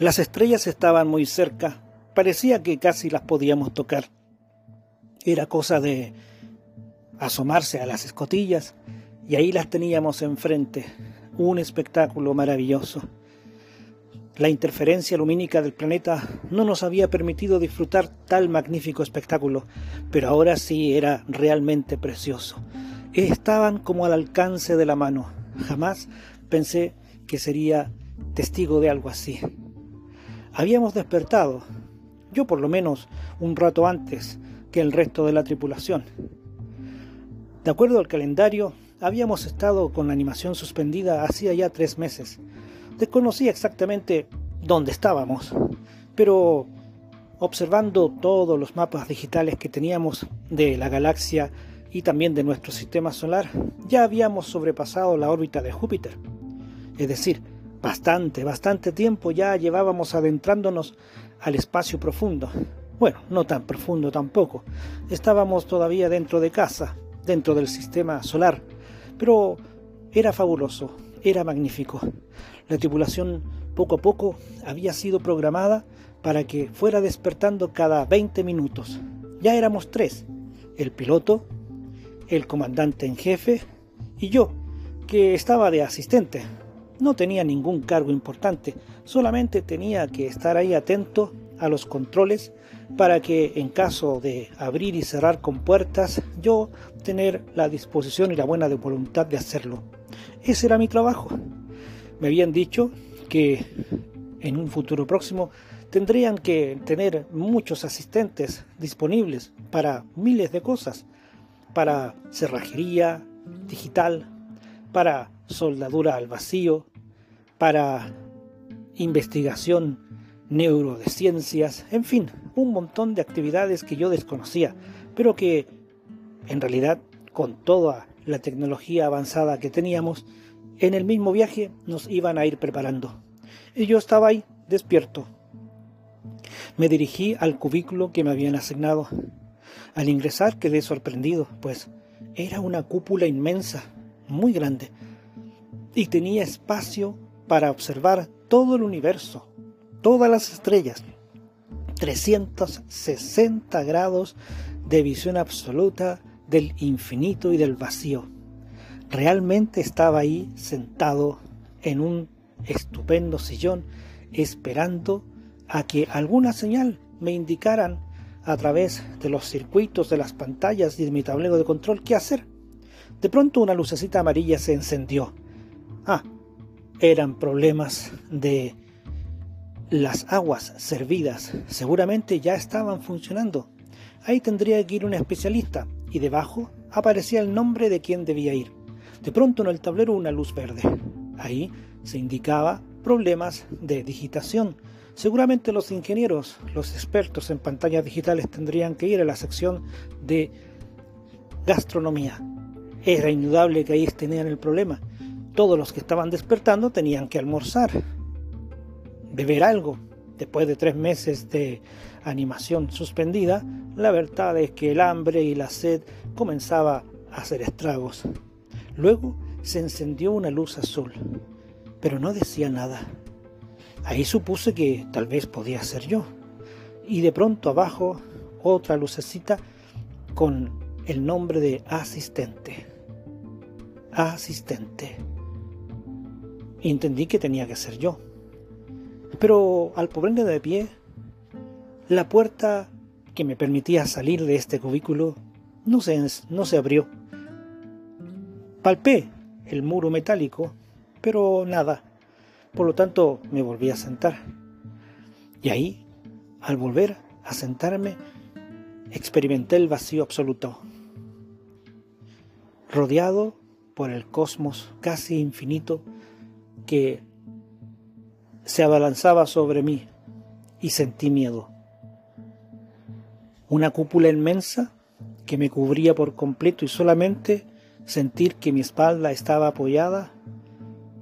Las estrellas estaban muy cerca, parecía que casi las podíamos tocar. Era cosa de asomarse a las escotillas y ahí las teníamos enfrente, un espectáculo maravilloso. La interferencia lumínica del planeta no nos había permitido disfrutar tal magnífico espectáculo, pero ahora sí era realmente precioso. Estaban como al alcance de la mano. Jamás pensé que sería testigo de algo así. Habíamos despertado, yo por lo menos un rato antes que el resto de la tripulación. De acuerdo al calendario, habíamos estado con la animación suspendida hacía ya tres meses. Desconocía exactamente dónde estábamos, pero observando todos los mapas digitales que teníamos de la galaxia y también de nuestro sistema solar, ya habíamos sobrepasado la órbita de Júpiter. Es decir, bastante, bastante tiempo ya llevábamos adentrándonos al espacio profundo. Bueno, no tan profundo tampoco. Estábamos todavía dentro de casa, dentro del sistema solar, pero era fabuloso, era magnífico. La tripulación poco a poco había sido programada para que fuera despertando cada 20 minutos. Ya éramos tres, el piloto, el comandante en jefe y yo, que estaba de asistente. No tenía ningún cargo importante, solamente tenía que estar ahí atento a los controles para que en caso de abrir y cerrar con puertas, yo tener la disposición y la buena voluntad de hacerlo. Ese era mi trabajo. Me habían dicho que en un futuro próximo tendrían que tener muchos asistentes disponibles para miles de cosas, para cerrajería digital, para soldadura al vacío, para investigación neuro de ciencias, en fin, un montón de actividades que yo desconocía, pero que en realidad con toda la tecnología avanzada que teníamos, en el mismo viaje nos iban a ir preparando. Y yo estaba ahí, despierto. Me dirigí al cubículo que me habían asignado. Al ingresar quedé sorprendido, pues era una cúpula inmensa, muy grande, y tenía espacio para observar todo el universo, todas las estrellas. 360 grados de visión absoluta del infinito y del vacío. Realmente estaba ahí sentado en un estupendo sillón esperando a que alguna señal me indicaran a través de los circuitos de las pantallas y de mi tablero de control qué hacer. De pronto una lucecita amarilla se encendió. Ah, eran problemas de las aguas servidas seguramente ya estaban funcionando. Ahí tendría que ir un especialista y debajo aparecía el nombre de quien debía ir. De pronto en el tablero una luz verde. Ahí se indicaba problemas de digitación. Seguramente los ingenieros, los expertos en pantallas digitales tendrían que ir a la sección de gastronomía. Era indudable que ahí tenían el problema. Todos los que estaban despertando tenían que almorzar beber algo. Después de tres meses de animación suspendida, la verdad es que el hambre y la sed comenzaba a hacer estragos. Luego se encendió una luz azul, pero no decía nada. Ahí supuse que tal vez podía ser yo. Y de pronto abajo otra lucecita con el nombre de asistente. Asistente. Y entendí que tenía que ser yo. Pero al ponerme de pie, la puerta que me permitía salir de este cubículo no se, no se abrió. Palpé el muro metálico, pero nada. Por lo tanto, me volví a sentar. Y ahí, al volver a sentarme, experimenté el vacío absoluto. Rodeado por el cosmos casi infinito que se abalanzaba sobre mí y sentí miedo. Una cúpula inmensa que me cubría por completo y solamente sentir que mi espalda estaba apoyada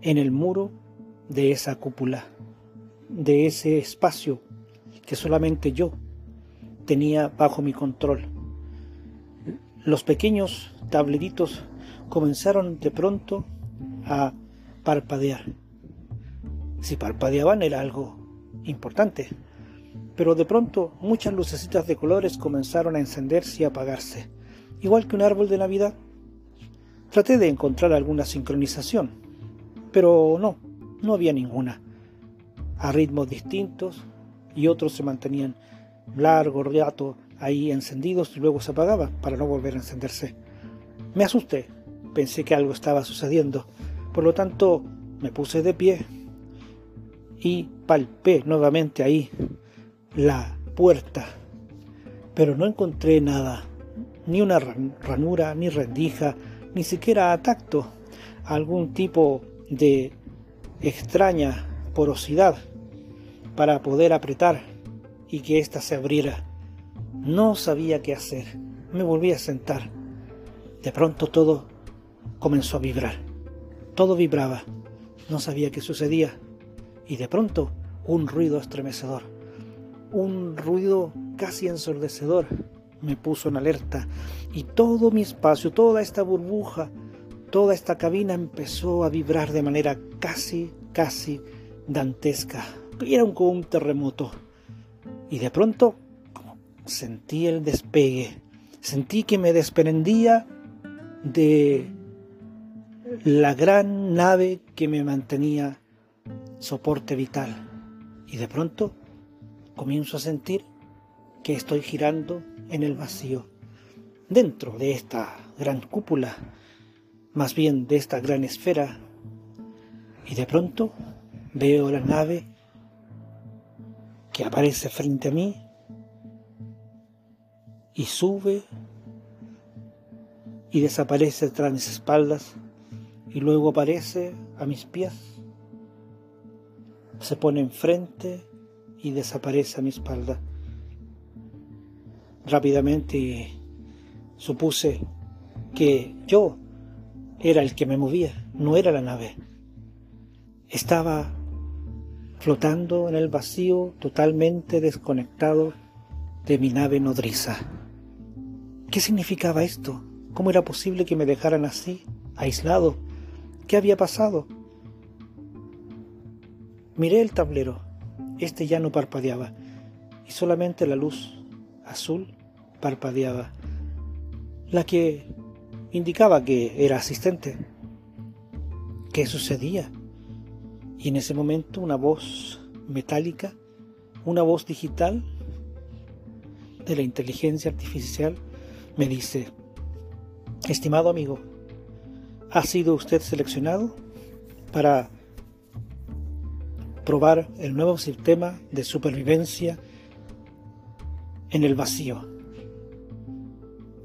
en el muro de esa cúpula, de ese espacio que solamente yo tenía bajo mi control. Los pequeños tableritos comenzaron de pronto a parpadear. Si parpadeaban era algo importante. Pero de pronto muchas lucecitas de colores comenzaron a encenderse y apagarse, igual que un árbol de Navidad. Traté de encontrar alguna sincronización, pero no, no había ninguna. A ritmos distintos y otros se mantenían largo rato ahí encendidos y luego se apagaban para no volver a encenderse. Me asusté, pensé que algo estaba sucediendo, por lo tanto me puse de pie y palpé nuevamente ahí la puerta, pero no encontré nada, ni una ranura, ni rendija, ni siquiera a tacto, algún tipo de extraña porosidad para poder apretar y que ésta se abriera. No sabía qué hacer. Me volví a sentar. De pronto todo comenzó a vibrar. Todo vibraba. No sabía qué sucedía. Y de pronto un ruido estremecedor. Un ruido casi ensordecedor me puso en alerta. Y todo mi espacio, toda esta burbuja, toda esta cabina empezó a vibrar de manera casi, casi dantesca. Era como un terremoto. Y de pronto sentí el despegue. Sentí que me desprendía de la gran nave que me mantenía soporte vital. Y de pronto comienzo a sentir que estoy girando en el vacío, dentro de esta gran cúpula, más bien de esta gran esfera. Y de pronto veo la nave que aparece frente a mí y sube y desaparece tras mis espaldas y luego aparece a mis pies, se pone enfrente y desaparece a mi espalda. Rápidamente supuse que yo era el que me movía, no era la nave. Estaba flotando en el vacío totalmente desconectado de mi nave nodriza. ¿Qué significaba esto? ¿Cómo era posible que me dejaran así, aislado? ¿Qué había pasado? Miré el tablero. Este ya no parpadeaba y solamente la luz azul parpadeaba, la que indicaba que era asistente. ¿Qué sucedía? Y en ese momento una voz metálica, una voz digital de la inteligencia artificial me dice, estimado amigo, ¿ha sido usted seleccionado para probar el nuevo sistema de supervivencia en el vacío?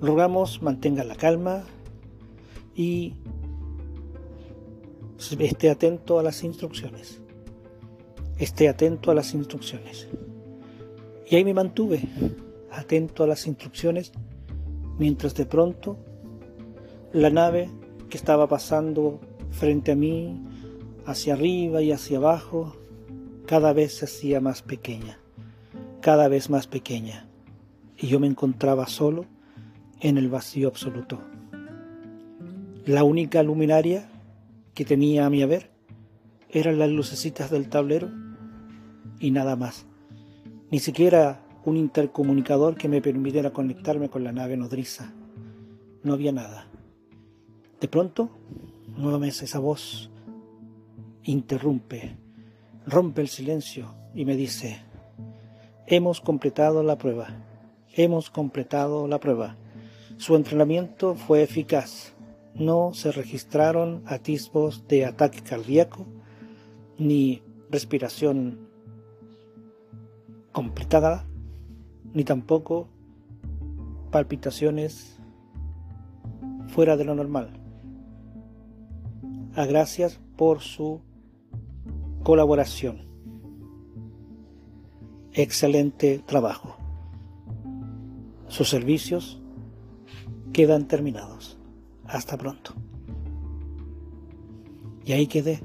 Rogamos mantenga la calma y esté atento a las instrucciones. Esté atento a las instrucciones. Y ahí me mantuve atento a las instrucciones mientras de pronto la nave que estaba pasando frente a mí, hacia arriba y hacia abajo, cada vez se hacía más pequeña, cada vez más pequeña, y yo me encontraba solo en el vacío absoluto. La única luminaria que tenía a mi haber eran las lucecitas del tablero y nada más. Ni siquiera un intercomunicador que me permitiera conectarme con la nave nodriza. No había nada. De pronto, nuevamente esa voz interrumpe, rompe el silencio y me dice, hemos completado la prueba, hemos completado la prueba. Su entrenamiento fue eficaz no se registraron atisbos de ataque cardíaco ni respiración complicada, ni tampoco palpitaciones fuera de lo normal. A gracias por su colaboración. Excelente trabajo. Sus servicios quedan terminados. Hasta pronto. Y ahí quedé,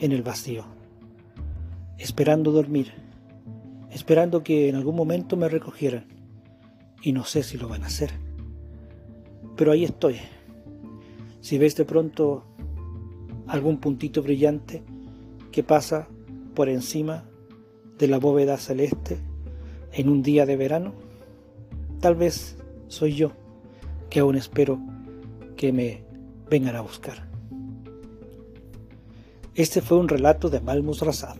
en el vacío, esperando dormir, esperando que en algún momento me recogieran. Y no sé si lo van a hacer. Pero ahí estoy. Si ves de pronto algún puntito brillante que pasa por encima de la bóveda celeste en un día de verano? Tal vez soy yo que aún espero que me vengan a buscar. Este fue un relato de Malmus Razad.